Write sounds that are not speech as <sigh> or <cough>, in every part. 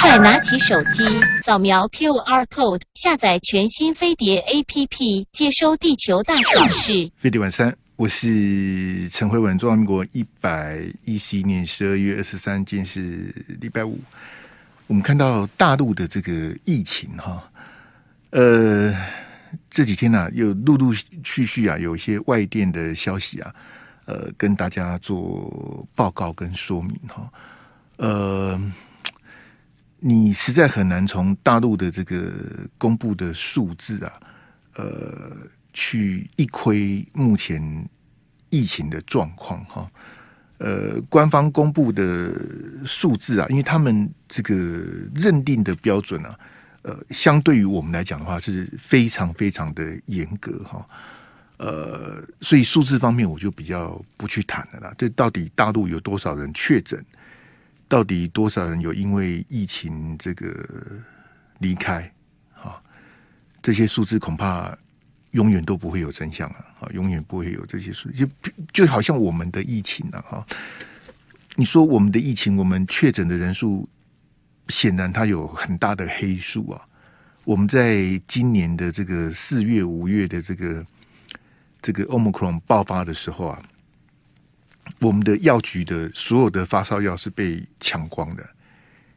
快拿起手机，扫描 QR code，下载全新飞碟 APP，接收地球大小事。飞碟晚三，我是陈慧文。中华民国一百一十一年十二月二十三，今天是礼拜五。我们看到大陆的这个疫情，哈，呃，这几天呢、又陆陆续续啊，有一些外电的消息啊，呃，跟大家做报告跟说明，哈，呃。你实在很难从大陆的这个公布的数字啊，呃，去一窥目前疫情的状况哈。呃，官方公布的数字啊，因为他们这个认定的标准啊，呃，相对于我们来讲的话，是非常非常的严格哈。呃，所以数字方面我就比较不去谈了啦。这到底大陆有多少人确诊？到底多少人有因为疫情这个离开？啊，这些数字恐怕永远都不会有真相啊！啊，永远不会有这些数字，就就好像我们的疫情啊！哈，你说我们的疫情，我们确诊的人数显然它有很大的黑数啊！我们在今年的这个四月、五月的这个这个 Omicron 爆发的时候啊。我们的药局的所有的发烧药是被抢光的，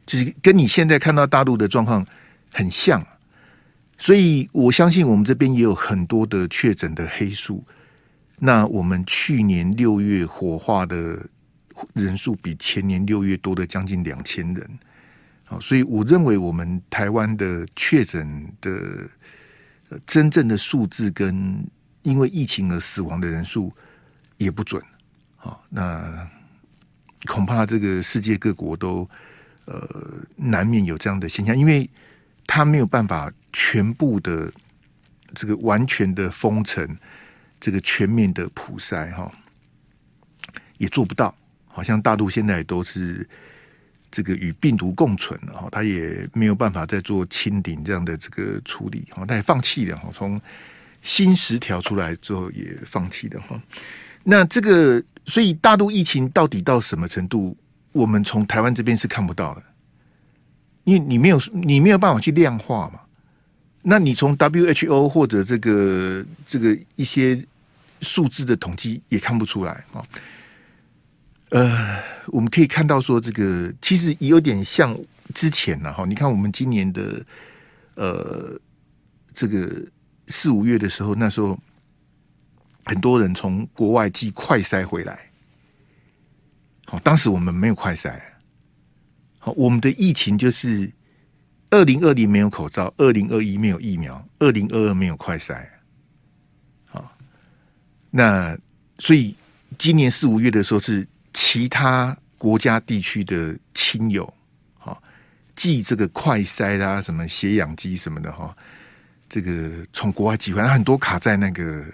就是跟你现在看到大陆的状况很像，所以我相信我们这边也有很多的确诊的黑数。那我们去年六月火化的人数比前年六月多了将近两千人，好，所以我认为我们台湾的确诊的真正的数字跟因为疫情而死亡的人数也不准。好，那恐怕这个世界各国都呃难免有这样的现象，因为他没有办法全部的这个完全的封城，这个全面的普筛哈，也做不到。好像大陆现在都是这个与病毒共存了哈，他也没有办法再做清零这样的这个处理哈，他也放弃了哈。从新十条出来之后也放弃的哈。那这个。所以大陆疫情到底到什么程度，我们从台湾这边是看不到的，因为你没有你没有办法去量化嘛。那你从 WHO 或者这个这个一些数字的统计也看不出来啊。呃，我们可以看到说，这个其实也有点像之前呢哈。你看我们今年的呃这个四五月的时候，那时候。很多人从国外寄快筛回来，好，当时我们没有快筛，好，我们的疫情就是二零二零没有口罩，二零二一没有疫苗，二零二二没有快筛，好，那所以今年四五月的时候是其他国家地区的亲友，好，寄这个快筛啦，什么血氧机什么的哈，这个从国外寄回来，很多卡在那个。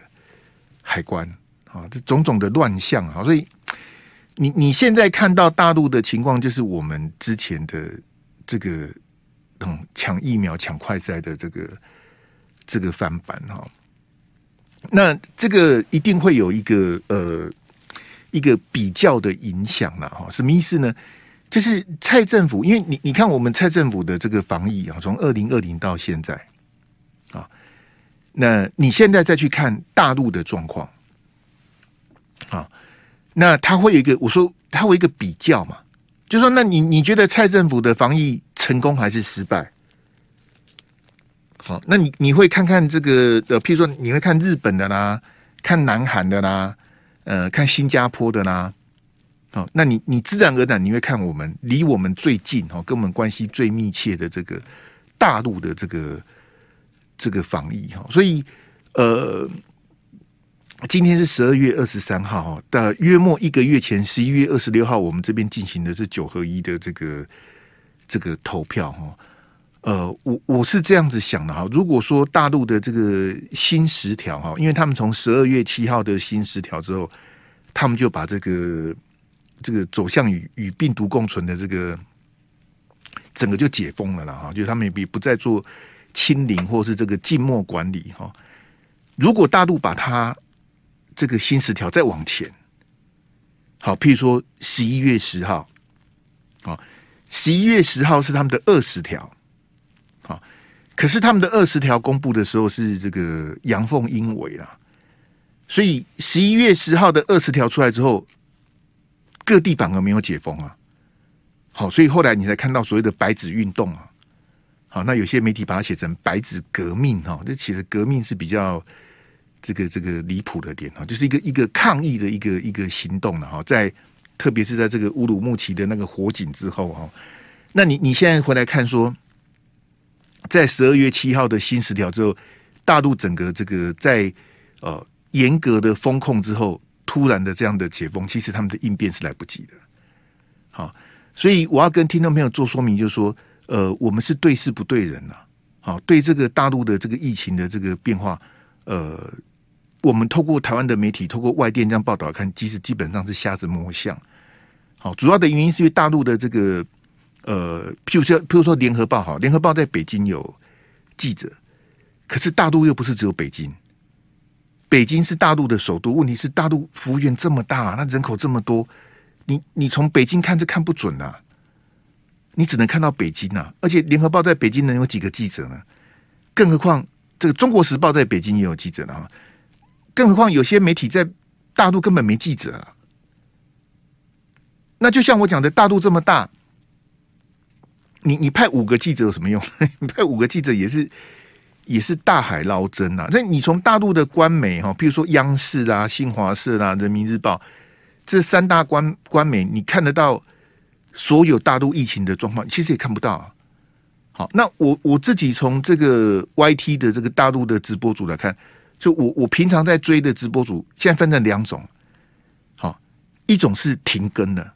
海关啊，这种种的乱象啊，所以你你现在看到大陆的情况，就是我们之前的这个嗯抢疫苗、抢快筛的这个这个翻版哈。那这个一定会有一个呃一个比较的影响了哈。什么意思呢？就是蔡政府，因为你你看我们蔡政府的这个防疫啊，从二零二零到现在。那你现在再去看大陆的状况，啊，那他会有一个，我说他会有一个比较嘛，就说那你你觉得蔡政府的防疫成功还是失败？好，那你你会看看这个呃，譬如说你会看日本的啦，看南韩的啦，呃，看新加坡的啦，好，那你你自然而然你会看我们离我们最近哈，跟我们关系最密切的这个大陆的这个。这个防疫哈，所以呃，今天是十二月二十三号哈，的约莫一个月前，十一月二十六号，我们这边进行的是九合一的这个这个投票哈。呃，我我是这样子想的哈，如果说大陆的这个新十条哈，因为他们从十二月七号的新十条之后，他们就把这个这个走向与与病毒共存的这个整个就解封了啦哈，就是他们也不再做。清零或是这个静默管理哈，如果大陆把它这个新十条再往前，好，譬如说十一月十号，啊，十一月十号是他们的二十条，好，可是他们的二十条公布的时候是这个阳奉阴违啦，所以十一月十号的二十条出来之后，各地反而没有解封啊。好，所以后来你才看到所谓的白纸运动啊。好，那有些媒体把它写成白纸革命哈，这其实革命是比较这个这个离谱的点哈，就是一个一个抗议的一个一个行动了哈，在。特别是在这个乌鲁木齐的那个火警之后哈，那你你现在回来看说，在十二月七号的新十条之后，大陆整个这个在呃严格的封控之后，突然的这样的解封，其实他们的应变是来不及的。好，所以我要跟听众朋友做说明，就是说，呃，我们是对事不对人呐。好，对这个大陆的这个疫情的这个变化，呃。我们透过台湾的媒体，透过外电这样报道看，其实基本上是瞎子摸象。好，主要的原因是因为大陆的这个呃，譬如说，譬如说联合报哈，联合报在北京有记者，可是大陆又不是只有北京，北京是大陆的首都，问题是大陆幅员这么大，那人口这么多，你你从北京看是看不准呐，你只能看到北京呐，而且联合报在北京能有几个记者呢？更何况这个中国时报在北京也有记者呢。更何况有些媒体在大陆根本没记者啊，那就像我讲的，大陆这么大，你你派五个记者有什么用？<laughs> 你派五个记者也是也是大海捞针呐。那你从大陆的官媒哈，比如说央视啦、新华社啦、人民日报这三大官官媒，你看得到所有大陆疫情的状况，其实也看不到啊。好，那我我自己从这个 YT 的这个大陆的直播组来看。就我我平常在追的直播主，现在分成两种，好，一种是停更的，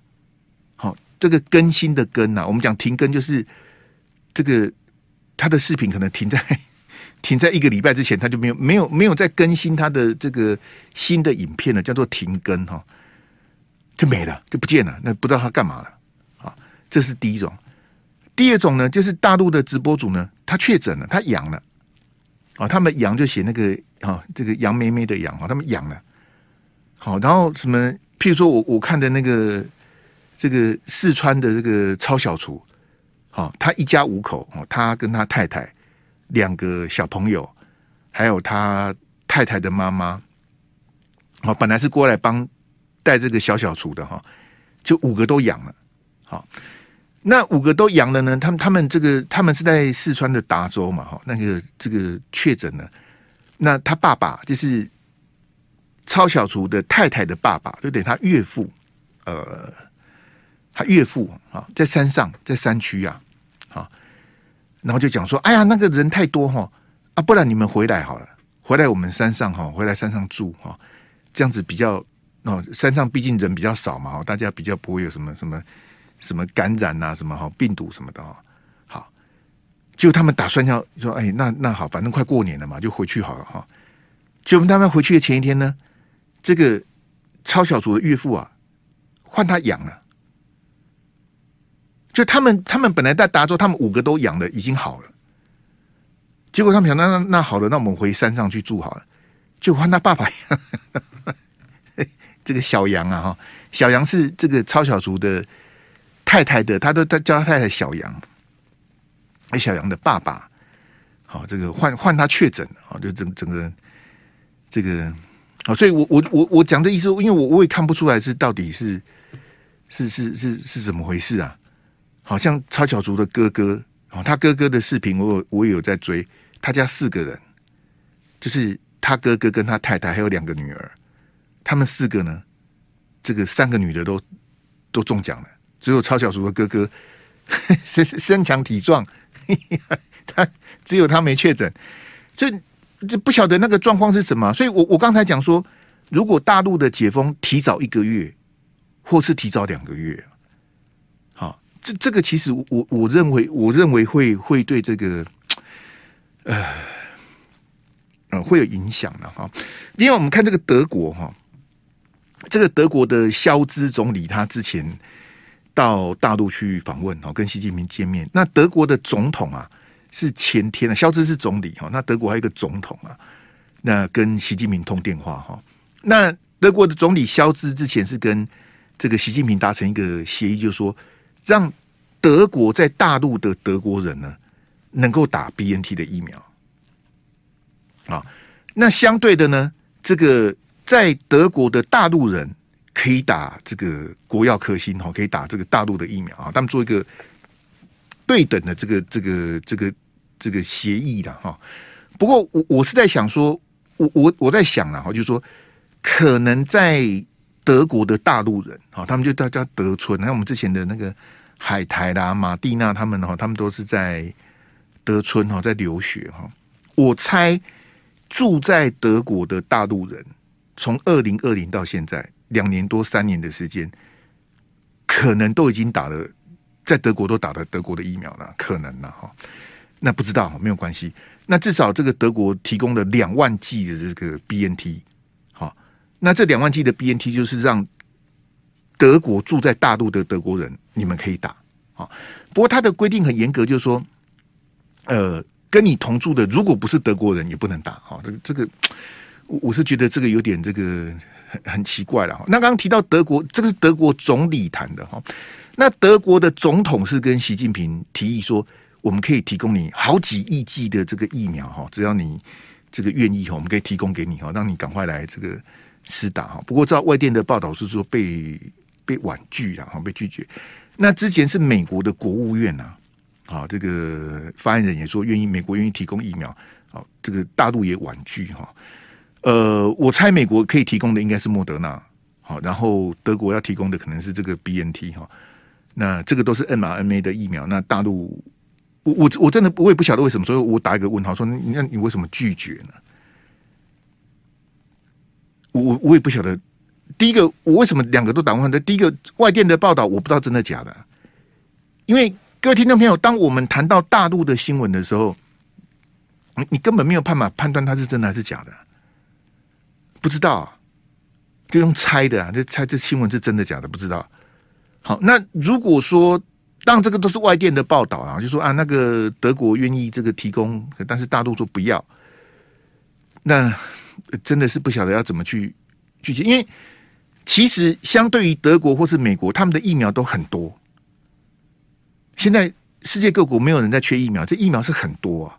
好，这个更新的更啊，我们讲停更就是这个他的视频可能停在 <laughs> 停在一个礼拜之前，他就没有没有没有再更新他的这个新的影片了，叫做停更哈，就没了，就不见了，那不知道他干嘛了，这是第一种，第二种呢，就是大陆的直播主呢，他确诊了，他阳了。啊，他们阳就写那个啊，这个杨梅梅的阳啊，他们阳了。好，然后什么？譬如说我我看的那个这个四川的这个超小厨，好，他一家五口，哦他跟他太太两个小朋友，还有他太太的妈妈，好，本来是过来帮带这个小小厨的哈，就五个都阳了，好。那五个都阳了呢？他们他们这个他们是在四川的达州嘛？哈，那个这个确诊了。那他爸爸就是超小厨的太太的爸爸，就等于他岳父。呃，他岳父啊，在山上，在山区啊，好，然后就讲说：“哎呀，那个人太多哈，啊，不然你们回来好了，回来我们山上哈，回来山上住哈，这样子比较哦，山上毕竟人比较少嘛，大家比较不会有什么什么。”什么感染呐、啊？什么哈病毒什么的哈？好，就他们打算要说，哎，那那好，反正快过年了嘛，就回去好了哈。就他们回去的前一天呢，这个超小厨的岳父啊，换他养了。就他们他们本来在达州，他们五个都养了，已经好了。结果他们想，那那那好了，那我们回山上去住好了。就换他爸爸，<laughs> 这个小杨啊哈，小杨是这个超小族的。太太的，他都他叫他太太小杨，哎，小杨的爸爸，好，这个换换他确诊了，就整整个这个，好，所以我我我我讲的意思，因为我我也看不出来是到底是是是是是怎么回事啊？好像超小厨的哥哥，哦，他哥哥的视频，我我也有在追，他家四个人，就是他哥哥跟他太太还有两个女儿，他们四个呢，这个三个女的都都中奖了。只有超小厨的哥哥 <laughs> 身身强体壮，<laughs> 他只有他没确诊，这这不晓得那个状况是什么。所以我我刚才讲说，如果大陆的解封提早一个月，或是提早两个月，好，这这个其实我我认为我认为会会对这个呃呃会有影响的哈。因为我们看这个德国哈，这个德国的肖兹总理他之前。到大陆去访问哦，跟习近平见面。那德国的总统啊，是前天啊，肖兹是总理哈。那德国还有一个总统啊，那跟习近平通电话哈。那德国的总理肖兹之前是跟这个习近平达成一个协议，就是说让德国在大陆的德国人呢，能够打 BNT 的疫苗啊。那相对的呢，这个在德国的大陆人可以打这个国药科兴哈，可以打这个大陆的疫苗啊。他们做一个对等的这个这个这个这个协议的哈。不过我我是在想说，我我我在想啊，哈，就是说可能在德国的大陆人哈，他们就叫叫德村，那我们之前的那个海苔啦、马蒂娜他们哈，他们都是在德村哈，在留学哈。我猜。住在德国的大陆人，从二零二零到现在两年多三年的时间，可能都已经打了，在德国都打了德国的疫苗了，可能了哈。那不知道没有关系。那至少这个德国提供了两万剂的这个 BNT，好，那这两万剂的 BNT 就是让德国住在大陆的德国人，你们可以打。好，不过它的规定很严格，就是说，呃。跟你同住的，如果不是德国人，也不能打哈。这个这个，我我是觉得这个有点这个很很奇怪了哈。那刚刚提到德国，这个是德国总理谈的哈。那德国的总统是跟习近平提议说，我们可以提供你好几亿剂的这个疫苗哈，只要你这个愿意哈，我们可以提供给你哈，让你赶快来这个施打哈。不过照外电的报道是说被被婉拒了哈，被拒绝。那之前是美国的国务院呐。啊，这个发言人也说愿意，美国愿意提供疫苗。好，这个大陆也婉拒哈。呃，我猜美国可以提供的应该是莫德纳。好，然后德国要提供的可能是这个 BNT 哈。那这个都是 mRNA 的疫苗。那大陆，我我我真的我也不晓得为什么，所以我打一个问号，说那你为什么拒绝呢？我我我也不晓得。第一个，我为什么两个都打问号？第一个，外电的报道我不知道真的假的，因为。各位听众朋友，当我们谈到大陆的新闻的时候，你你根本没有办法判断它是真的还是假的，不知道，就用猜的啊，就猜这新闻是真的假的，不知道。好，那如果说，当这个都是外电的报道啊，就说啊，那个德国愿意这个提供，但是大陆说不要，那真的是不晓得要怎么去去解，因为其实相对于德国或是美国，他们的疫苗都很多。现在世界各国没有人在缺疫苗，这疫苗是很多啊。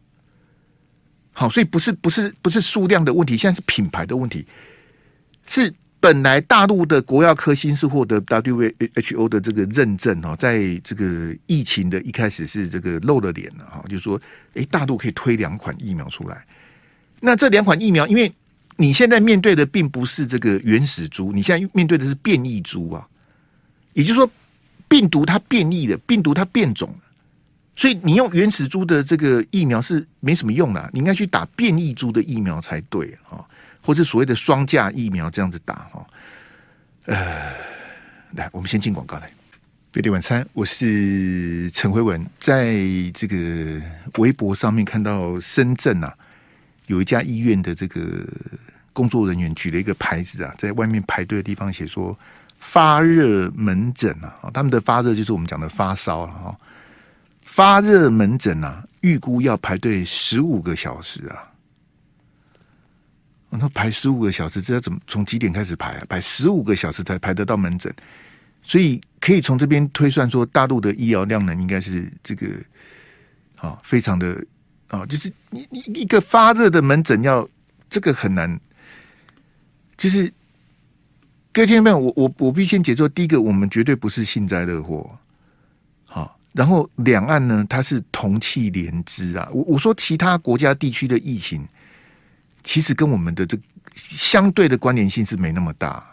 好，所以不是不是不是数量的问题，现在是品牌的问题。是本来大陆的国药科兴是获得 WHO 的这个认证哦，在这个疫情的一开始是这个露了脸了哈，就是说，哎，大陆可以推两款疫苗出来。那这两款疫苗，因为你现在面对的并不是这个原始株，你现在面对的是变异株啊，也就是说。病毒它变异了，病毒它变种，所以你用原始株的这个疫苗是没什么用的，你应该去打变异株的疫苗才对啊，或者所谓的双价疫苗这样子打哈。呃，来，我们先进广告来。飞碟晚餐，我是陈辉文，在这个微博上面看到深圳啊，有一家医院的这个工作人员举了一个牌子啊，在外面排队的地方写说。发热门诊啊，他们的发热就是我们讲的发烧了哈。发热门诊啊，预估要排队十五个小时啊。那排十五个小时，这要怎么从几点开始排啊？排十五个小时才排得到门诊，所以可以从这边推算说，大陆的医疗量能应该是这个啊，非常的啊，就是你你一个发热的门诊要这个很难，就是。各位听众朋友，我我我必须先解说。第一个，我们绝对不是幸灾乐祸，然后两岸呢，它是同气连枝啊。我我说其他国家地区的疫情，其实跟我们的这相对的关联性是没那么大。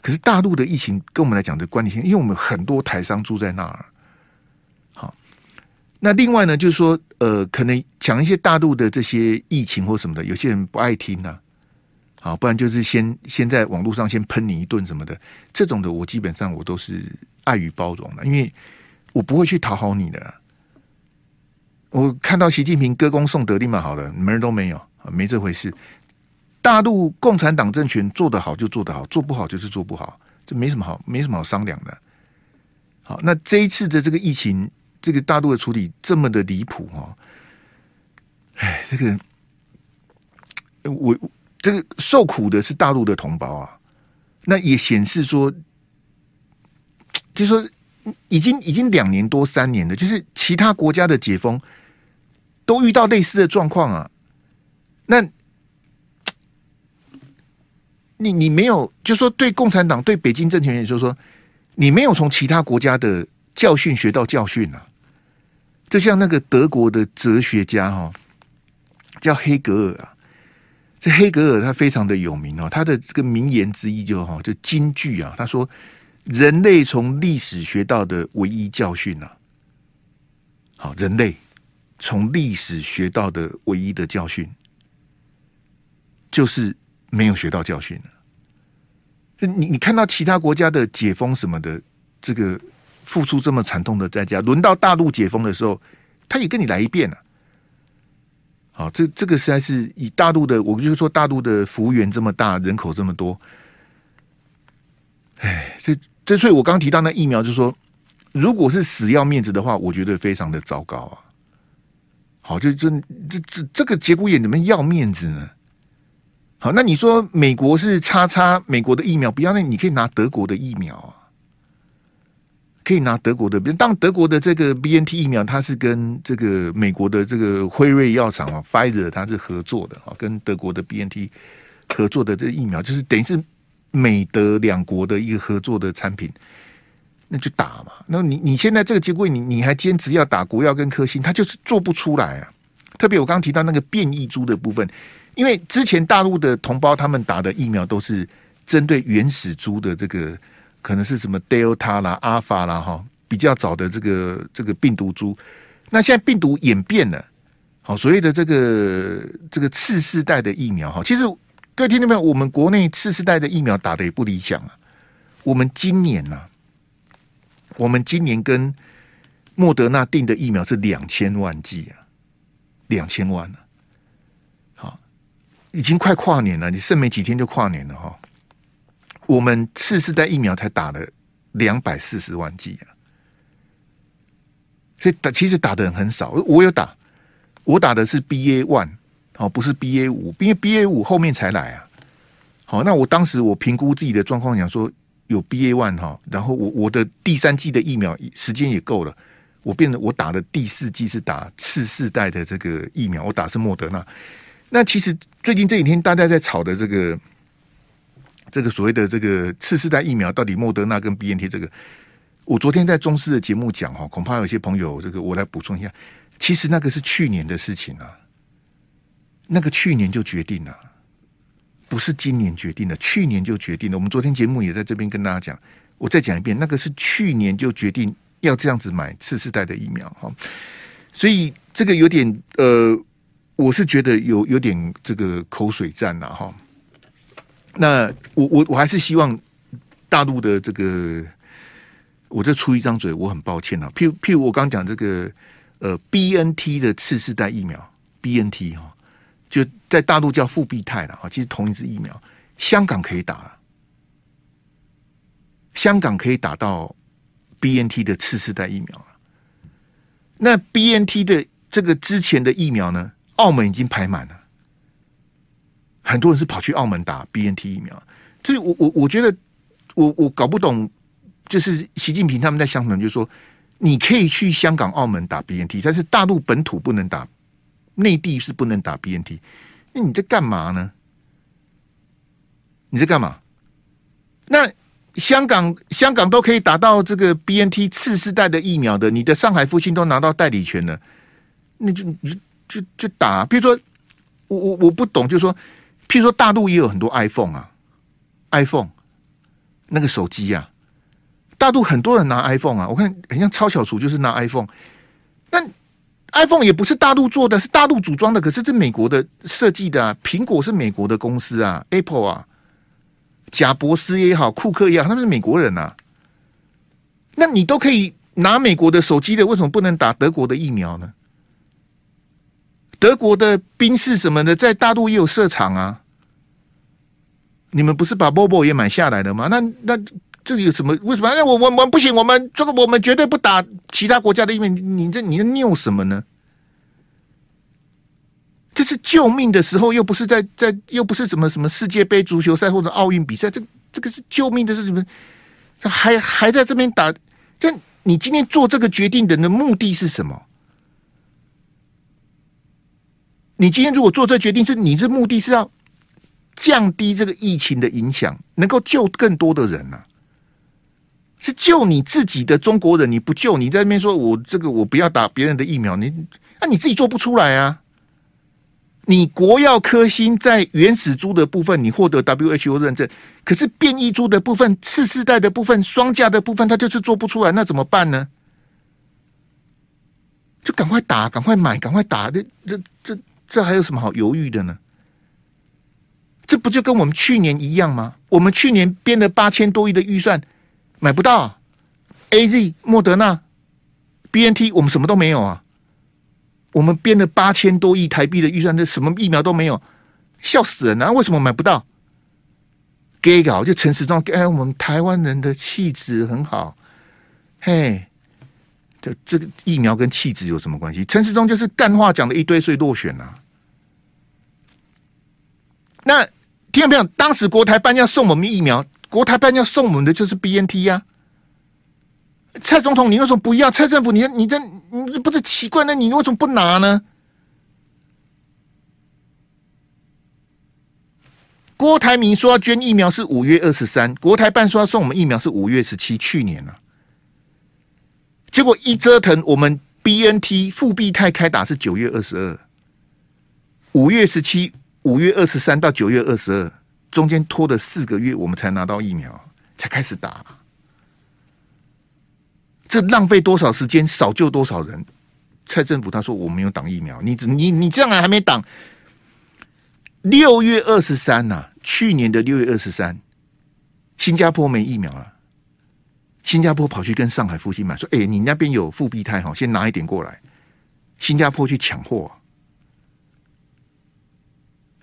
可是大陆的疫情跟我们来讲的关联性，因为我们很多台商住在那儿。好，那另外呢，就是说，呃，可能讲一些大陆的这些疫情或什么的，有些人不爱听呢、啊。好，不然就是先先在网络上先喷你一顿什么的，这种的我基本上我都是爱与包容的，因为我不会去讨好你的。我看到习近平歌功颂德，立马好了，门儿都没有啊，没这回事。大陆共产党政权做得好就做得好，做不好就是做不好，这没什么好，没什么好商量的。好，那这一次的这个疫情，这个大陆的处理这么的离谱哦，哎，这个我。这个受苦的是大陆的同胞啊，那也显示说，就说已经已经两年多三年了，就是其他国家的解封都遇到类似的状况啊。那，你你没有，就说对共产党对北京政权，也就是说，你没有从其他国家的教训学到教训啊。就像那个德国的哲学家哈，叫黑格尔啊。这黑格尔他非常的有名哦，他的这个名言之一就哈，就金句啊，他说：“人类从历史学到的唯一教训啊，好，人类从历史学到的唯一的教训，就是没有学到教训了。你你看到其他国家的解封什么的，这个付出这么惨痛的代价，轮到大陆解封的时候，他也跟你来一遍了。”好，这这个实在是以大陆的，我们就说大陆的服务员这么大，人口这么多，哎，这这所以，我刚提到那疫苗，就是说，如果是死要面子的话，我觉得非常的糟糕啊。好，就这这这这个节骨眼怎么要面子呢？好，那你说美国是叉叉美国的疫苗，不要那你可以拿德国的疫苗啊。可以拿德国的，当德国的这个 BNT 疫苗，它是跟这个美国的这个辉瑞药厂啊 f i z e r 它是合作的啊，跟德国的 BNT 合作的这疫苗，就是等于是美德两国的一个合作的产品，那就打嘛。那你你现在这个结果，你你还坚持要打国药跟科兴，它就是做不出来啊。特别我刚刚提到那个变异株的部分，因为之前大陆的同胞他们打的疫苗都是针对原始株的这个。可能是什么 Delta 啦、阿尔法啦，哈，比较早的这个这个病毒株。那现在病毒演变了，好，所谓的这个这个次世代的疫苗，哈，其实各位听众朋友，我们国内次世代的疫苗打的也不理想啊。我们今年呐，我们今年跟莫德纳订的疫苗是两千万剂啊，两千万了，好，已经快跨年了，你剩没几天就跨年了哈。我们次世代疫苗才打了两百四十万剂啊，所以打其实打的人很少。我有打，我打的是 BA one，哦，不是 BA 五，因为 BA 五后面才来啊。好，那我当时我评估自己的状况，想说有 BA one 哈，然后我我的第三剂的疫苗时间也够了，我变得我打的第四剂是打次世代的这个疫苗，我打是莫德纳。那其实最近这几天大家在吵的这个。这个所谓的这个次世代疫苗，到底莫德纳跟 BNT 这个，我昨天在中视的节目讲哈，恐怕有些朋友这个我来补充一下，其实那个是去年的事情啊，那个去年就决定了，不是今年决定的，去年就决定了。我们昨天节目也在这边跟大家讲，我再讲一遍，那个是去年就决定要这样子买次世代的疫苗哈，所以这个有点呃，我是觉得有有点这个口水战呐哈。那我我我还是希望大陆的这个，我这出一张嘴，我很抱歉啊。譬如譬如我刚讲这个呃 BNT 的次世代疫苗 BNT 哈，就在大陆叫复必泰了啊，其实同一支疫苗，香港可以打，香港可以打到 BNT 的次世代疫苗了。那 BNT 的这个之前的疫苗呢，澳门已经排满了。很多人是跑去澳门打 BNT 疫苗，所以我我我觉得我我搞不懂，就是习近平他们在想什么，就是说你可以去香港、澳门打 BNT，但是大陆本土不能打，内地是不能打 BNT，那你在干嘛呢？你在干嘛？那香港香港都可以打到这个 BNT 次世代的疫苗的，你的上海复兴都拿到代理权了，那就就就就打，比如说我我我不懂，就是说。譬如说，大陆也有很多 iPhone 啊，iPhone 那个手机啊，大陆很多人拿 iPhone 啊，我看很像超小厨就是拿 iPhone，那 iPhone 也不是大陆做的，是大陆组装的，可是这美国的设计的啊，苹果是美国的公司啊，Apple 啊，贾伯斯也好，库克也好，他们是美国人啊，那你都可以拿美国的手机的，为什么不能打德国的疫苗呢？德国的兵士什么的，在大陆也有设厂啊。你们不是把 Volvo 也买下来了吗？那那这有什么？为什么？那我我我不行，我们这个我们绝对不打其他国家的，因为你这你在拗什么呢？这是救命的时候，又不是在在，又不是什么什么世界杯足球赛或者奥运比赛，这这个是救命的是什么？还还在这边打？这你今天做这个决定的的目的是什么？你今天如果做这决定，是你这目的是要降低这个疫情的影响，能够救更多的人呢、啊？是救你自己的中国人，你不救，你在那边说我这个我不要打别人的疫苗，你那、啊、你自己做不出来啊？你国药科兴在原始株的部分，你获得 WHO 认证，可是变异株的部分、次世代的部分、双价的部分，它就是做不出来，那怎么办呢？就赶快打，赶快买，赶快打，这这这这还有什么好犹豫的呢？这不就跟我们去年一样吗？我们去年编了八千多亿的预算，买不到 AZ、莫德纳、BNT，我们什么都没有啊。我们编了八千多亿台币的预算，这什么疫苗都没有，笑死人啊！为什么买不到？给搞就陈时中，哎，我们台湾人的气质很好，嘿，这这个疫苗跟气质有什么关系？陈时中就是干话讲了一堆，所以落选啊。那听到没有？当时国台办要送我们疫苗，国台办要送我们的就是 BNT 呀、啊。蔡总统，你为什么不要？蔡政府，你你这你不是奇怪？那你为什么不拿呢？郭台铭说要捐疫苗是五月二十三，国台办说要送我们疫苗是五月十七，去年了、啊。结果一折腾，我们 BNT 复必泰开打是九月二十二，五月十七，五月二十三到九月二十二，中间拖了四个月，我们才拿到疫苗，才开始打。这浪费多少时间，少救多少人？蔡政府他说我没有挡疫苗，你你你这样还没挡？六月二十三呐，去年的六月二十三，新加坡没疫苗了，新加坡跑去跟上海复星买，说：“哎，你那边有复必泰哈，先拿一点过来。”新加坡去抢货。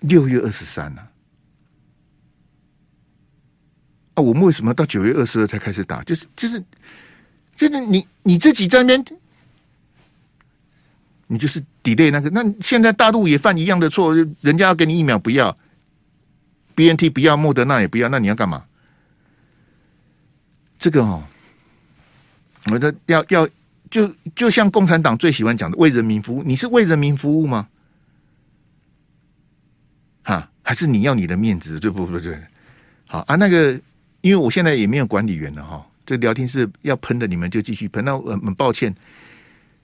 六月二十三呐，啊，我们为什么到九月二十二才开始打？就是就是。就是你你自己在那边，你就是 delay 那个。那现在大陆也犯一样的错，人家要给你疫苗不要，BNT 不要，莫德纳也不要，那你要干嘛？这个哦，我的要要就就像共产党最喜欢讲的，为人民服务。你是为人民服务吗？哈，还是你要你的面子？对不对？对，好啊，那个，因为我现在也没有管理员了哈。这聊天室要喷的，你们就继续喷。那我很抱歉，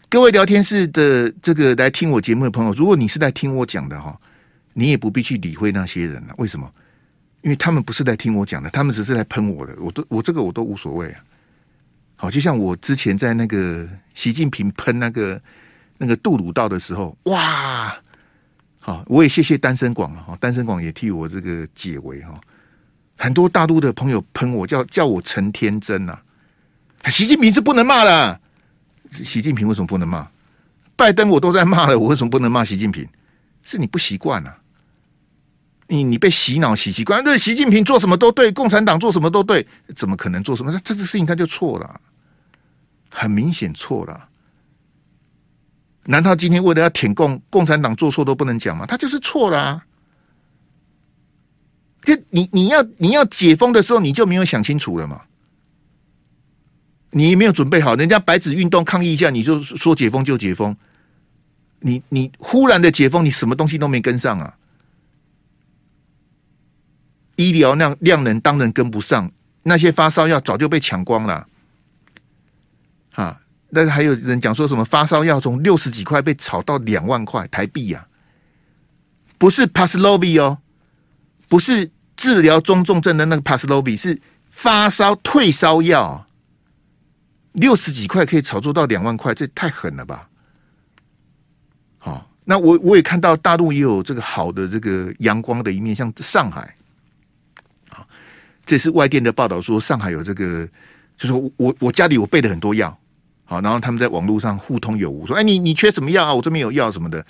各位聊天室的这个来听我节目的朋友，如果你是在听我讲的哈，你也不必去理会那些人了。为什么？因为他们不是来听我讲的，他们只是来喷我的。我都我这个我都无所谓啊。好，就像我之前在那个习近平喷那个那个杜鲁道的时候，哇！好，我也谢谢单身广了哈，单身广也替我这个解围哈。很多大陆的朋友喷我，叫叫我陈天真呐、习近平是不能骂的。习近平为什么不能骂？拜登我都在骂了，我为什么不能骂习近平？是你不习惯啊。你你被洗脑洗习惯，对习近平做什么都对，共产党做什么都对，怎么可能做什么？这这个事情他就错了，很明显错了。难道今天为了要舔共，共产党做错都不能讲吗？他就是错了啊。就你你要你要解封的时候，你就没有想清楚了嘛？你没有准备好，人家白纸运动抗议一下，你就说解封就解封。你你忽然的解封，你什么东西都没跟上啊？医疗量量能当然跟不上，那些发烧药早就被抢光了。啊，但是还有人讲说什么发烧药从六十几块被炒到两万块台币呀？不是 p a s l o v i 哦。不是治疗中重症的那个帕斯洛比，是发烧退烧药，六十几块可以炒作到两万块，这太狠了吧？好，那我我也看到大陆也有这个好的这个阳光的一面，像上海，啊，这是外电的报道说上海有这个，就是我我家里我备了很多药，好，然后他们在网络上互通有无，说，哎，你你缺什么药啊？我这边有药什么的。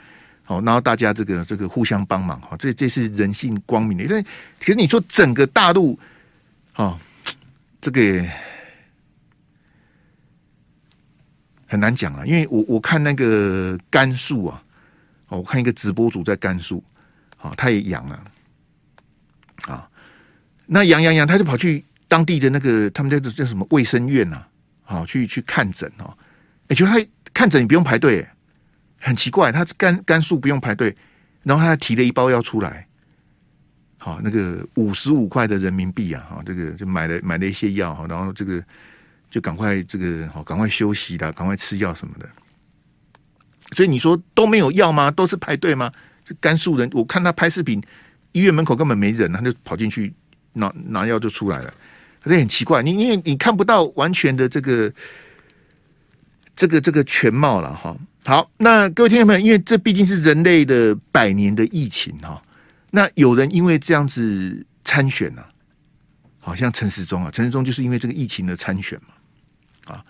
好，然后大家这个这个互相帮忙哈，这这是人性光明的。因为其实你说整个大陆，啊，这个很难讲啊。因为我我看那个甘肃啊，我看一个直播主在甘肃，啊，他也阳了，啊，那阳阳阳，他就跑去当地的那个他们叫叫什么卫生院呐，好去去看诊哦。哎，就他看诊你不用排队，很奇怪，他甘甘肃不用排队，然后他提了一包药出来，好，那个五十五块的人民币啊，哈，这个就买了买了一些药哈，然后这个就赶快这个好赶快休息啦，赶快吃药什么的。所以你说都没有药吗？都是排队吗？就甘肃人，我看他拍视频，医院门口根本没人，他就跑进去拿拿药就出来了。这很奇怪，你因为你看不到完全的这个这个这个全貌了哈。好，那各位听众朋友，因为这毕竟是人类的百年的疫情哈。那有人因为这样子参选了，好像陈时中啊，陈时中就是因为这个疫情的参选嘛啊。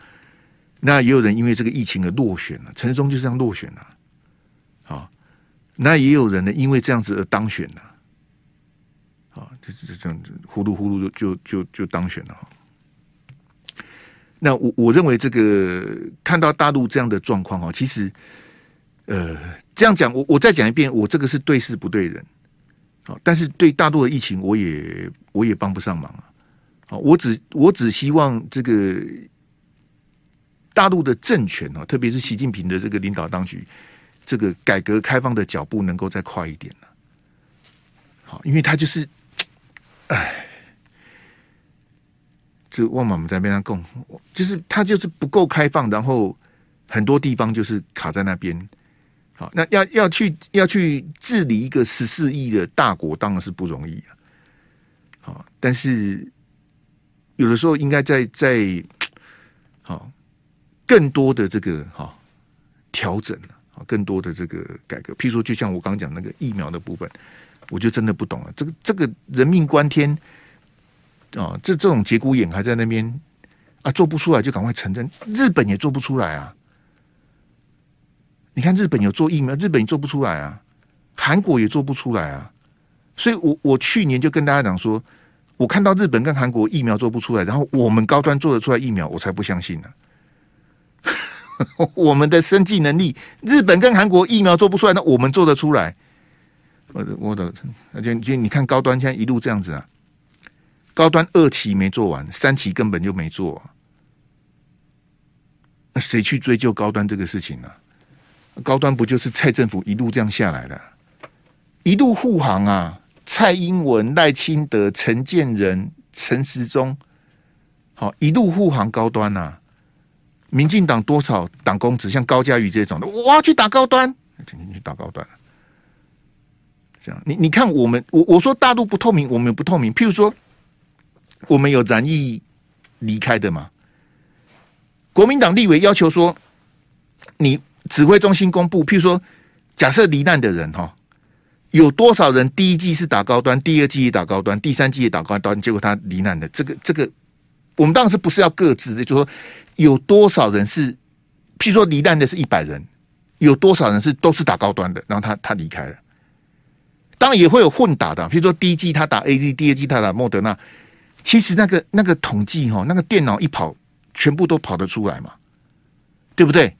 那也有人因为这个疫情而落选了，陈时中就这样落选了，啊，那也有人呢因为这样子而当选了，啊，就是这样子呼噜呼噜就就就就当选了哈。那我我认为这个看到大陆这样的状况哈，其实呃这样讲，我我再讲一遍，我这个是对事不对人，啊，但是对大陆的疫情我也我也帮不上忙啊，啊，我只我只希望这个。大陆的政权啊，特别是习近平的这个领导当局，这个改革开放的脚步能够再快一点呢？好，因为他就是，哎，这旺马我们在边上供，就是他就是不够开放，然后很多地方就是卡在那边。好，那要要去要去治理一个十四亿的大国，当然是不容易啊。好，但是有的时候应该在在好。更多的这个哈调整啊，更多的这个改革，譬如说，就像我刚讲那个疫苗的部分，我就真的不懂了。这个这个人命关天啊，这这种节骨眼还在那边啊，做不出来就赶快承认。日本也做不出来啊！你看日本有做疫苗，日本也做不出来啊，韩国也做不出来啊。所以我我去年就跟大家讲说，我看到日本跟韩国疫苗做不出来，然后我们高端做得出来疫苗，我才不相信呢。<laughs> 我们的生技能力，日本跟韩国疫苗做不出来，那我们做得出来。我的我的，而且就你看高端现在一路这样子啊，高端二期没做完，三期根本就没做，那谁去追究高端这个事情呢？高端不就是蔡政府一路这样下来的，一路护航啊？蔡英文、赖清德、陈建仁、陈时中，好，一路护航高端呐、啊。民进党多少党公职，像高嘉瑜这种的，我要去打高端，你去打高端。这样，你你看我们，我我说大陆不透明，我们不透明。譬如说，我们有染疫离开的嘛？国民党立委要求说，你指挥中心公布，譬如说，假设罹难的人哈，有多少人第一季是打高端，第二季也打高端，第三季也打高端，结果他罹难的，这个这个，我们当时不是要各自的，就是说。有多少人是，譬如说罹难的是一百人，有多少人是都是打高端的，然后他他离开了。当然也会有混打的，譬如说第一季他打 AZ，第二季他打莫德纳。其实那个那个统计哈，那个电脑一跑，全部都跑得出来嘛，对不对？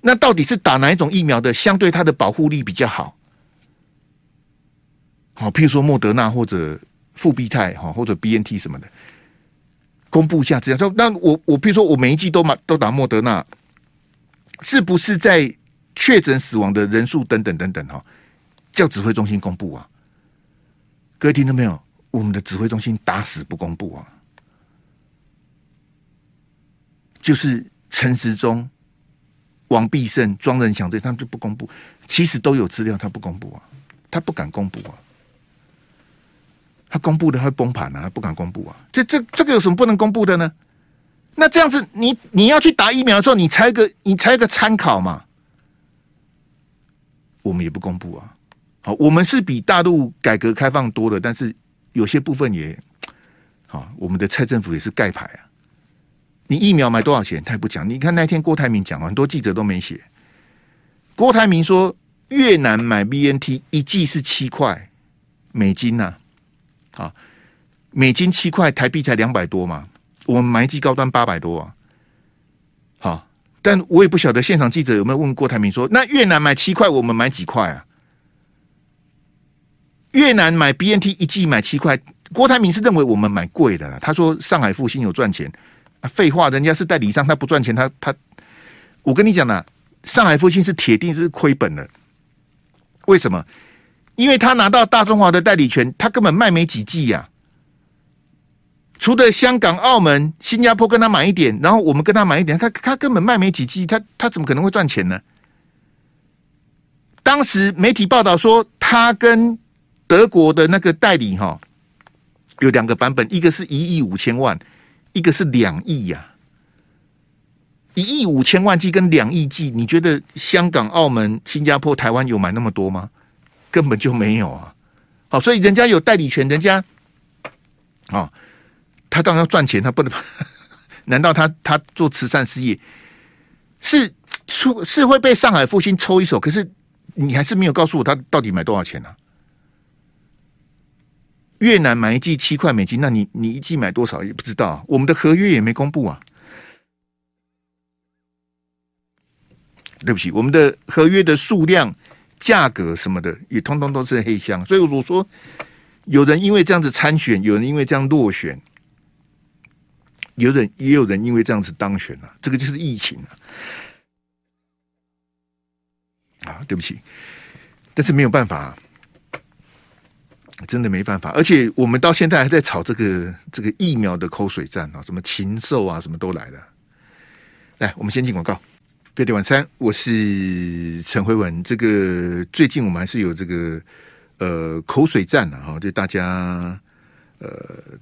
那到底是打哪一种疫苗的，相对它的保护力比较好？好，譬如说莫德纳或者复必泰哈，或者 BNT 什么的。公布一下资料，说那我我比如说我每一季都打都打莫德纳，是不是在确诊死亡的人数等等等等哈，叫指挥中心公布啊？各位听到没有？我们的指挥中心打死不公布啊！就是陈时中、王必胜、庄人祥这他们就不公布，其实都有资料，他不公布啊，他不敢公布啊。他公布的会崩盘啊，他不敢公布啊！这这这个有什么不能公布的呢？那这样子你，你要去打疫苗的时候，你才个你才一个参考嘛。我们也不公布啊。好，我们是比大陆改革开放多了，但是有些部分也好，我们的蔡政府也是盖牌啊。你疫苗买多少钱？他也不讲。你看那天郭台铭讲，很多记者都没写。郭台铭说，越南买 BNT 一剂是七块美金呐、啊。啊，美金七块，台币才两百多嘛。我们买一剂高端八百多啊。好，但我也不晓得现场记者有没有问郭台铭说，那越南买七块，我们买几块啊？越南买 BNT 一剂买七块，郭台铭是认为我们买贵的。他说上海复星有赚钱，废话，人家是代理商，他不赚钱，他他，我跟你讲呢，上海复星是铁定是亏本的。为什么？因为他拿到大中华的代理权，他根本卖没几剂呀。除了香港、澳门、新加坡跟他买一点，然后我们跟他买一点，他他根本卖没几剂，他他怎么可能会赚钱呢？当时媒体报道说，他跟德国的那个代理哈，有两个版本，一个是一亿五千万，一个是两亿呀。一亿五千万剂跟两亿剂，你觉得香港、澳门、新加坡、台湾有买那么多吗？根本就没有啊！好，所以人家有代理权，人家啊，他当然要赚钱，他不能。<laughs> 难道他他做慈善事业是出是会被上海复兴抽一手？可是你还是没有告诉我他到底买多少钱呢、越南买一季七块美金，那你你一季买多少也不知道，我们的合约也没公布啊。对不起，我们的合约的数量、价格什么的，也通通都是黑箱。所以我说，有人因为这样子参选，有人因为这样落选，有人也有人因为这样子当选了。这个就是疫情啊！啊，对不起，但是没有办法，真的没办法。而且我们到现在还在吵这个这个疫苗的口水战啊，什么禽兽啊，什么都来了。来，我们先进广告。飞碟晚餐，我是陈辉文。这个最近我们还是有这个呃口水战啊，哈，就大家呃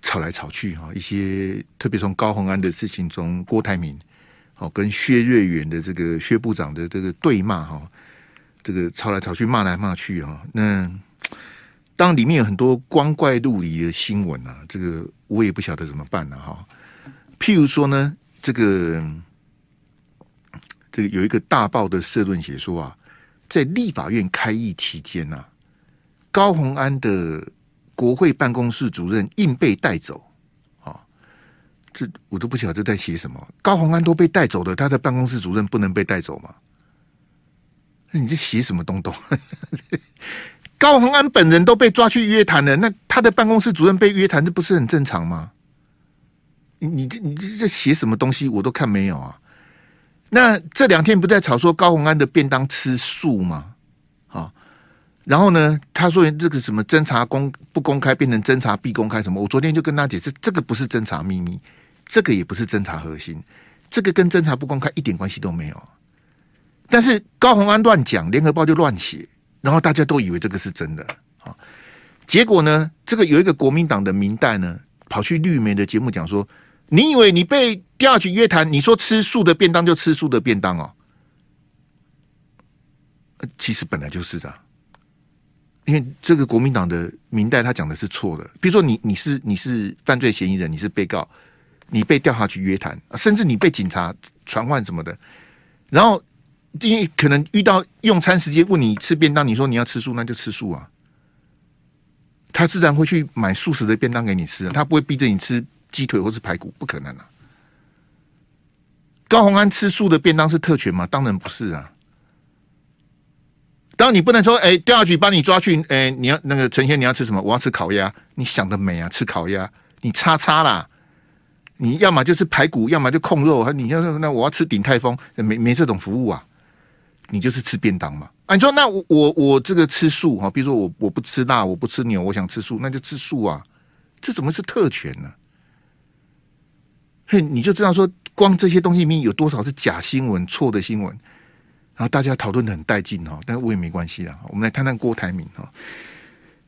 吵来吵去哈，一些特别从高虹安的事情中，郭台铭哦跟薛瑞元的这个薛部长的这个对骂哈，这个吵来吵去，骂来骂去哈。那当然里面有很多光怪陆离的新闻啊，这个我也不晓得怎么办了哈。譬如说呢，这个。这个有一个大报的社论写说啊，在立法院开议期间呐、啊，高虹安的国会办公室主任硬被带走啊，这我都不晓得在写什么。高虹安都被带走了，他的办公室主任不能被带走吗？那你这写什么东东？高虹安本人都被抓去约谈了，那他的办公室主任被约谈，这不是很正常吗？你你这你这这写什么东西？我都看没有啊。那这两天不在吵说高虹安的便当吃素吗？啊，然后呢，他说这个什么侦查公不公开变成侦查必公开什么？我昨天就跟他解释，这个不是侦查秘密，这个也不是侦查核心，这个跟侦查不公开一点关系都没有。但是高虹安乱讲，联合报就乱写，然后大家都以为这个是真的啊。结果呢，这个有一个国民党的民代呢，跑去绿媒的节目讲说。你以为你被调去约谈？你说吃素的便当就吃素的便当哦，其实本来就是的，因为这个国民党的民代他讲的是错的。比如说你你是你是犯罪嫌疑人，你是被告，你被调下去约谈，甚至你被警察传唤什么的，然后因为可能遇到用餐时间问你吃便当，你说你要吃素，那就吃素啊，他自然会去买素食的便当给你吃，他不会逼着你吃。鸡腿或是排骨不可能啊！高虹安吃素的便当是特权吗？当然不是啊！当你不能说，哎、欸，调下去把你抓去，哎、你要那个陈先你要吃什么？我要吃烤鸭。你想得美啊！吃烤鸭，你叉叉啦！你要么就是排骨，要么就控肉。你要说那我要吃鼎泰丰，没没这种服务啊！你就是吃便当嘛。啊，你说那我我我这个吃素哈，比如说我我不吃辣，我不吃牛，我想吃素，那就吃素啊！这怎么是特权呢？嘿，你就知道说，光这些东西里面有多少是假新闻、错的新闻，然后大家讨论的很带劲哈。但是我也没关系啊。我们来谈谈郭台铭哈。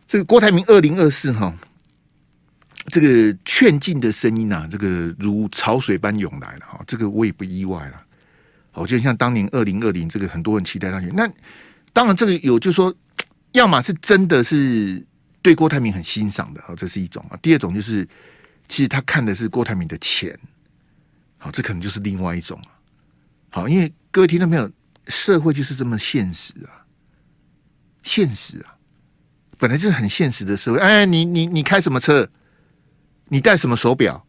这个郭台铭二零二四哈，这个劝进的声音啊，这个如潮水般涌来了哈。这个我也不意外了。哦，就像当年二零二零，这个很多人期待上去。那当然，这个有就是说，要么是真的是对郭台铭很欣赏的，这是一种啊。第二种就是。其实他看的是郭台铭的钱，好，这可能就是另外一种啊。好，因为各位听到没有，社会就是这么现实啊，现实啊，本来就是很现实的社会。哎，你你你开什么车？你戴什么手表？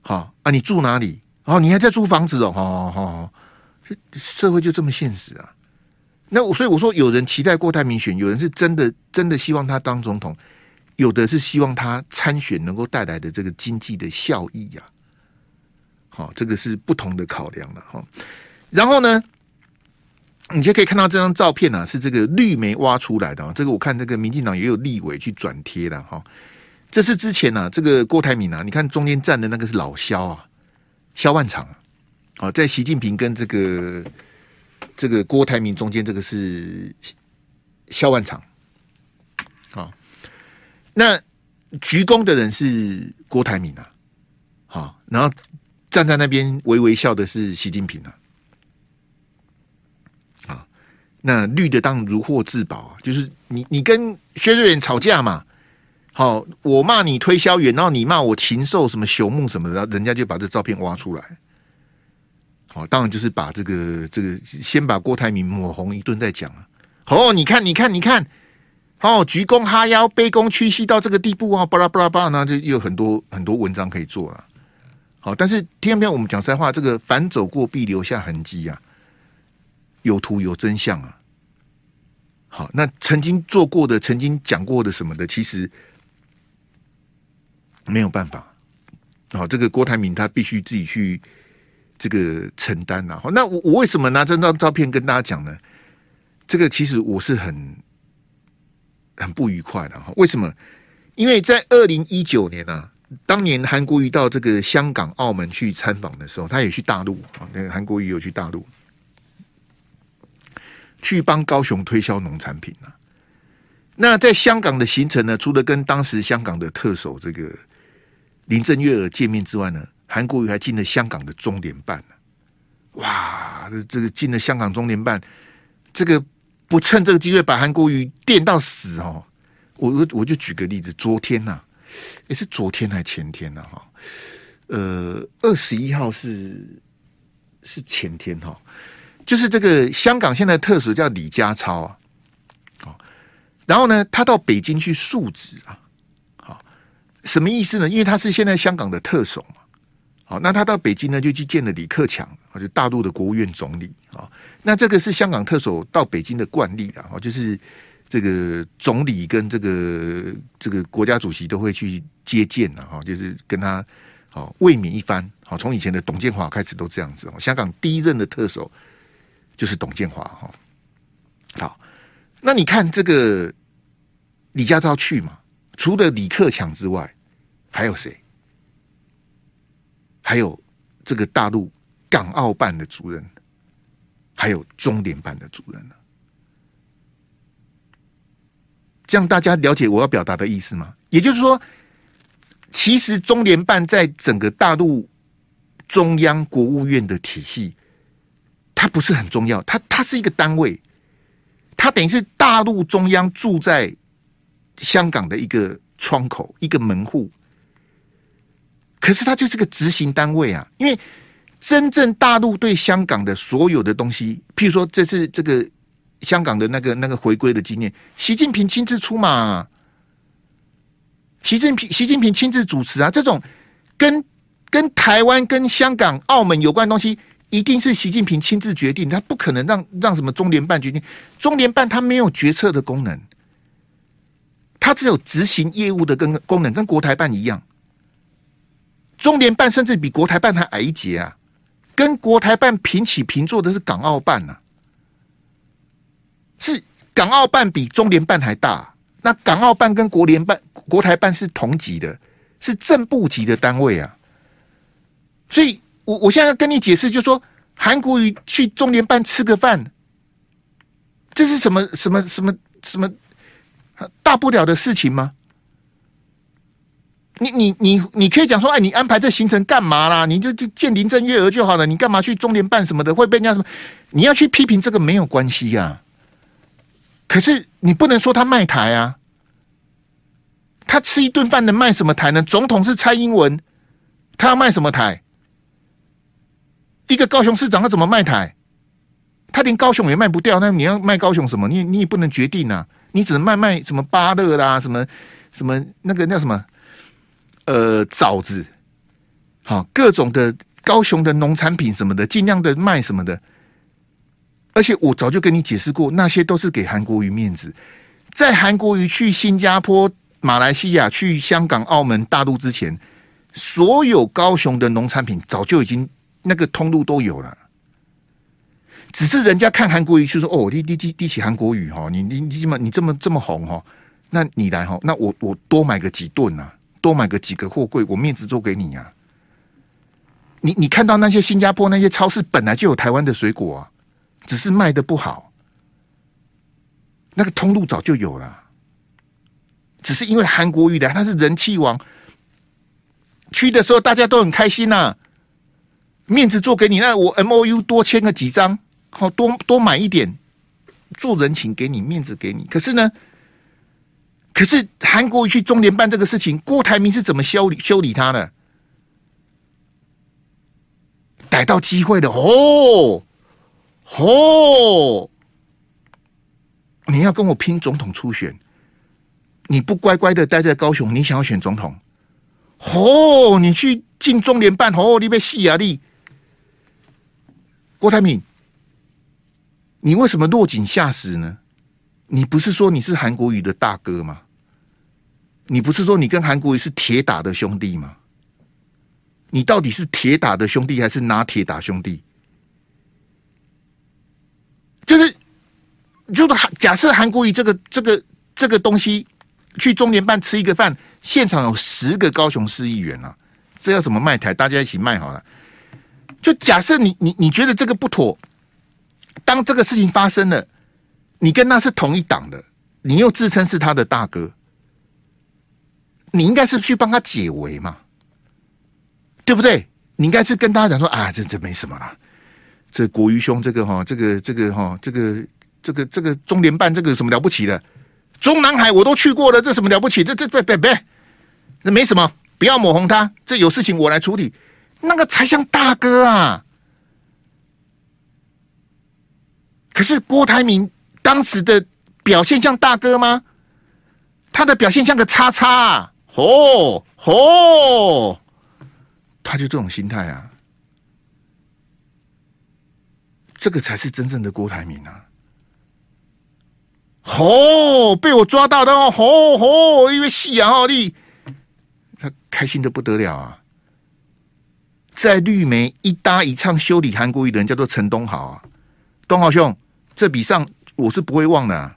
好啊，你住哪里？哦，你还在租房子哦？好好好，社会就这么现实啊。那我所以我说，有人期待郭台铭选，有人是真的真的希望他当总统。有的是希望他参选能够带来的这个经济的效益呀、好，这个是不同的考量了哈。然后呢，你就可以看到这张照片啊，是这个绿媒挖出来的。这个我看这个民进党也有立委去转贴了哈。这是之前呢，这个郭台铭啊，你看中间站的那个是老萧啊，萧万长啊，在习近平跟这个这个郭台铭中间，这个是萧万长。好，那鞠躬的人是郭台铭啊，好，然后站在那边微微笑的是习近平啊。那绿的当如获至宝啊，就是你你跟薛瑞元吵架嘛，好，我骂你推销员，然后你骂我禽兽什么朽木什么的，人家就把这照片挖出来，好，当然就是把这个这个先把郭台铭抹红一顿再讲啊，哦，你看你看你看，哦，鞠躬哈腰卑躬屈膝到这个地步啊，巴拉巴拉巴拉，那就有很多很多文章可以做了，好，但是偏偏我们讲实在话，这个反走过必留下痕迹啊。有图有真相啊！好，那曾经做过的、曾经讲过的什么的，其实没有办法。好，这个郭台铭他必须自己去这个承担呐。好，那我我为什么拿这张照片跟大家讲呢？这个其实我是很很不愉快的哈。为什么？因为在二零一九年啊，当年韩国瑜到这个香港、澳门去参访的时候，他也去大陆啊。那个韩国瑜有去大陆。去帮高雄推销农产品啊。那在香港的行程呢，除了跟当时香港的特首这个林郑月娥见面之外呢，韩国瑜还进了香港的中联办。哇，这这个进了香港中联办，这个不趁这个机会把韩国瑜电到死哦！我我我就举个例子，昨天呐，也是昨天还前天呐哈，呃，二十一号是是前天哈。就是这个香港现在特首叫李家超啊，好，然后呢，他到北京去述职啊，什么意思呢？因为他是现在香港的特首嘛，好，那他到北京呢就去见了李克强啊，就大陆的国务院总理啊，那这个是香港特首到北京的惯例啊，就是这个总理跟这个这个国家主席都会去接见啊，哈，就是跟他好慰勉一番，好，从以前的董建华开始都这样子哦，香港第一任的特首。就是董建华哈，好，那你看这个李家超去嘛？除了李克强之外，还有谁？还有这个大陆港澳办的主任，还有中联办的主任呢？这样大家了解我要表达的意思吗？也就是说，其实中联办在整个大陆中央国务院的体系。它不是很重要，它它是一个单位，它等于是大陆中央住在香港的一个窗口、一个门户。可是它就是个执行单位啊，因为真正大陆对香港的所有的东西，譬如说这次这个香港的那个那个回归的纪念，习近平亲自出马，习近平习近平亲自主持啊，这种跟跟台湾、跟香港、澳门有关的东西。一定是习近平亲自决定，他不可能让让什么中联办决定。中联办他没有决策的功能，他只有执行业务的跟功能，跟国台办一样。中联办甚至比国台办还矮一截啊，跟国台办平起平坐的是港澳办呐、啊，是港澳办比中联办还大。那港澳办跟国联办、国台办是同级的，是正部级的单位啊，所以。我我现在要跟你解释，就是说韩国瑜去中联办吃个饭，这是什么什么什么什么大不了的事情吗？你你你你可以讲说，哎，你安排这行程干嘛啦？你就就见林郑月娥就好了，你干嘛去中联办什么的？会被人家什么？你要去批评这个没有关系呀、啊。可是你不能说他卖台啊，他吃一顿饭能卖什么台呢？总统是蔡英文，他要卖什么台？一个高雄市长他怎么卖台？他连高雄也卖不掉，那你要卖高雄什么？你你也不能决定呐、你只能卖卖什么芭乐啦，什么什么那个叫什么呃枣子，好各种的高雄的农产品什么的，尽量的卖什么的。而且我早就跟你解释过，那些都是给韩国瑜面子。在韩国瑜去新加坡、马来西亚、去香港、澳门、大陆之前，所有高雄的农产品早就已经那个通路都有了，只是人家看韩国瑜就说：“哦，你你你你起韩国瑜哈，你你你怎么你这么这么红哈？那你来哈，那我我多买个几吨啊，多买个几个货柜，我面子做给你呀、你你看到那些新加坡那些超市本来就有台湾的水果啊，只是卖的不好，那个通路早就有了。”只是因为韩国瑜的，他是人气王，去的时候大家都很开心呐、面子做给你，那我 M O U 多签个几张，好多多买一点，做人情给你，面子给你。可是呢，可是韩国瑜去中联办这个事情，郭台铭是怎么修理修理他的？逮到机会的哦哦，你要跟我拼总统初选。你不乖乖的待在高雄，你想要选总统？哦，你去进中联办，哦，你被戏压力。郭台铭，你为什么落井下石呢？你不是说你是韩国瑜的大哥吗？你不是说你跟韩国瑜是铁打的兄弟吗？你到底是铁打的兄弟，还是拿铁打兄弟？就是，就是假设韩国瑜这个这个这个东西。去中联办吃一个饭，现场有十个高雄市议员啊，这要怎么卖台？大家一起卖好了。就假设你你你觉得这个不妥，当这个事情发生了，你跟他是同一党的，你又自称是他的大哥，你应该是去帮他解围嘛，对不对？你应该是跟大家讲说啊，这这没什么啦，这国瑜兄这个哈，这个这个哈，这个这个这个中联办这个什么了不起的？中南海我都去过了，这什么了不起？这这别别别，那没什么，不要抹红他。这有事情我来处理，那个才像大哥啊！可是郭台铭当时的表现像大哥吗？他的表现像个叉叉啊！吼吼，他就这种心态啊！这个才是真正的郭台铭啊！吼，被我抓到的哦，哦，因为戏啊，你他开心的不得了啊！在绿媒一搭一唱修理韩国瑜的人叫做陈东豪啊，东豪兄，这笔账我是不会忘的啊。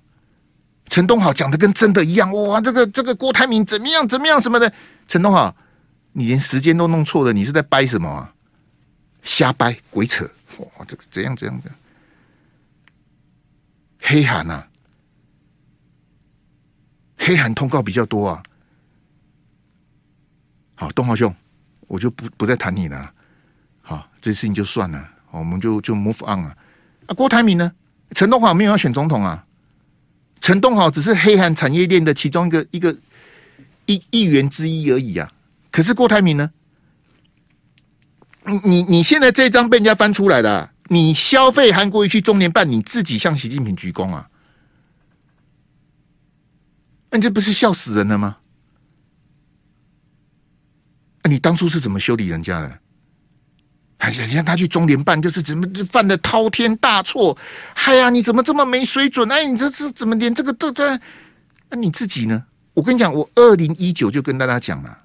陈东豪讲的跟真的一样，哇，这个这个郭台铭怎么样怎么样什么的，陈东豪，你连时间都弄错了，你是在掰什么啊？瞎掰鬼扯，哇，这个怎样怎样的黑韩呐！黑函通告比较多啊，好，东豪兄，我就不不再谈你了，好，这事情就算了，我们就就 move on 啊。啊，郭台铭呢？陈东豪没有要选总统啊，陈东豪只是黑韩产业链的其中一个一个一一员之一而已啊。可是郭台铭呢？你你你现在这张被人家翻出来的，你消费韩国瑜去中联办，你自己向习近平鞠躬啊？那这不是笑死人了吗？那你当初是怎么修理人家的？哎呀，像他去中联办，就是怎么犯的滔天大错？哎呀，你怎么这么没水准？哎，你这这怎么连这个都这？那你自己呢？我跟你讲，我二零一九就跟大家讲了。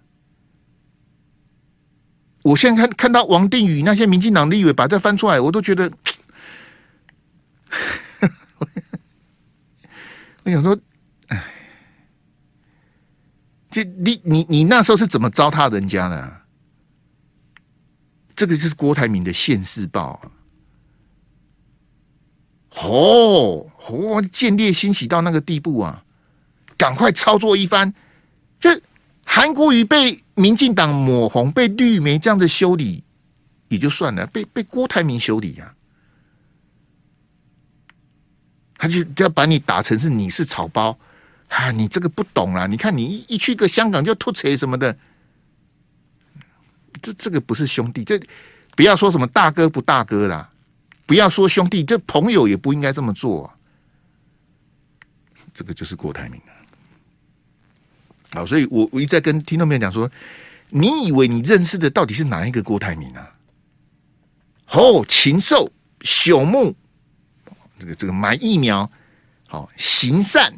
我现在看看到王定宇那些民进党立委把这翻出来，我都觉得，<laughs> 我想说，哎。这你你你那时候是怎么糟蹋人家的？这个就是郭台铭的现世报啊！哦哦，见猎欣喜到那个地步啊！赶快操作一番，就韩国瑜被民进党抹红，被绿媒这样子修理也就算了，被被郭台铭修理呀、啊，他就就要把你打成是你是草包。啊，你这个不懂啦！你看，你一一去个香港就吐槽什么的，这这个不是兄弟，这不要说什么大哥不大哥啦，不要说兄弟，这朋友也不应该这么做。这个就是郭台铭啊。好，所以我我一再跟听众朋友讲说，你以为你认识的到底是哪一个郭台铭啊？哦，禽兽、朽木，这个这个买疫苗，好行善。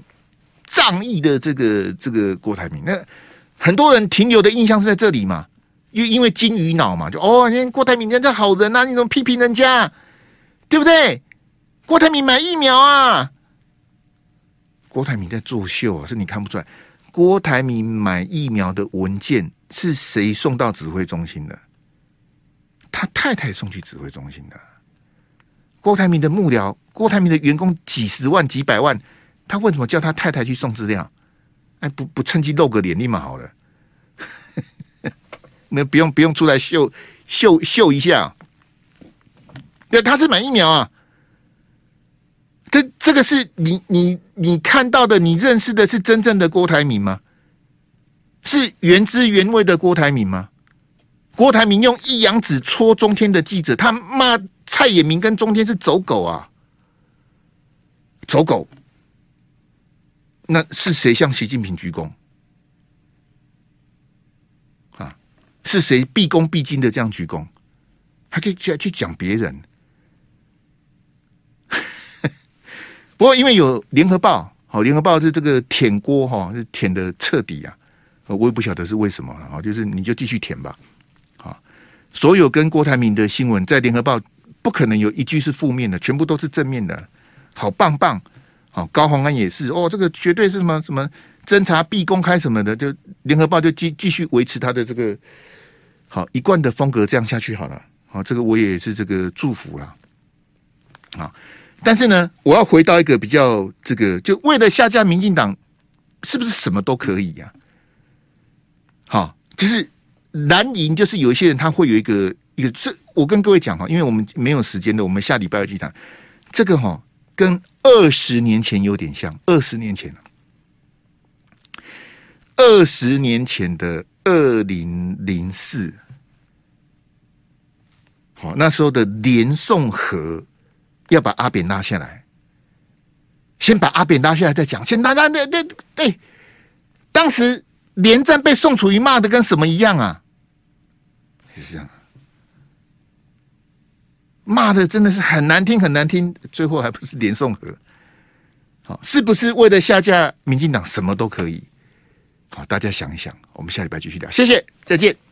仗义的这个这个郭台铭，那很多人停留的印象是在这里嘛？因因为金鱼脑嘛，就哦，你看郭台铭人家好人啊，你怎么批评人家？对不对？郭台铭买疫苗啊，郭台铭在作秀啊，是你看不出来。郭台铭买疫苗的文件是谁送到指挥中心的？他太太送去指挥中心的。郭台铭的幕僚，郭台铭的员工几十万、几百万，他为什么叫他太太去送资料？哎，不不趁机露个脸立马好了，那不用不用出来秀秀秀一下。对，他是买疫苗啊。这这个是你你你看到的，你认识的是真正的郭台铭吗？是原汁原味的郭台铭吗？郭台铭用一阳指戳中天的记者，他骂蔡衍明跟中天是走狗啊，走狗。那是谁向习近平鞠躬？啊，是谁毕恭毕敬的这样鞠躬？还可以去去讲别人？<laughs> 不过因为有联合报，好，联合报是这个舔锅哈，是舔的彻底啊。我也不晓得是为什么啊，就是你就继续舔吧。啊，所有跟郭台铭的新闻在联合报不可能有一句是负面的，全部都是正面的，好棒棒。好，高虹安也是哦，这个绝对是什么什么侦查必公开什么的，就联合报就继继续维持他的这个好一贯的风格，这样下去好了。好，这个我也是这个祝福了。啊，但是呢，我要回到一个比较这个，就为了下架民进党，是不是什么都可以呀？好，就是蓝营，就是有一些人他会有一个一个，这我跟各位讲哈，因为我们没有时间的，我们下礼拜要去谈这个哈。跟二十年前有点像，二十年前二十年前的二零零四，好，那时候的连宋和要把阿扁拉下来，先把阿扁拉下来再讲。先大家那那对，当时连战被宋楚瑜骂的跟什么一样啊？是这样。骂的真的是很难听，很难听，最后还不是连宋和？好，是不是为了下架民进党什么都可以？好，大家想一想，我们下礼拜继续聊，谢谢，再见。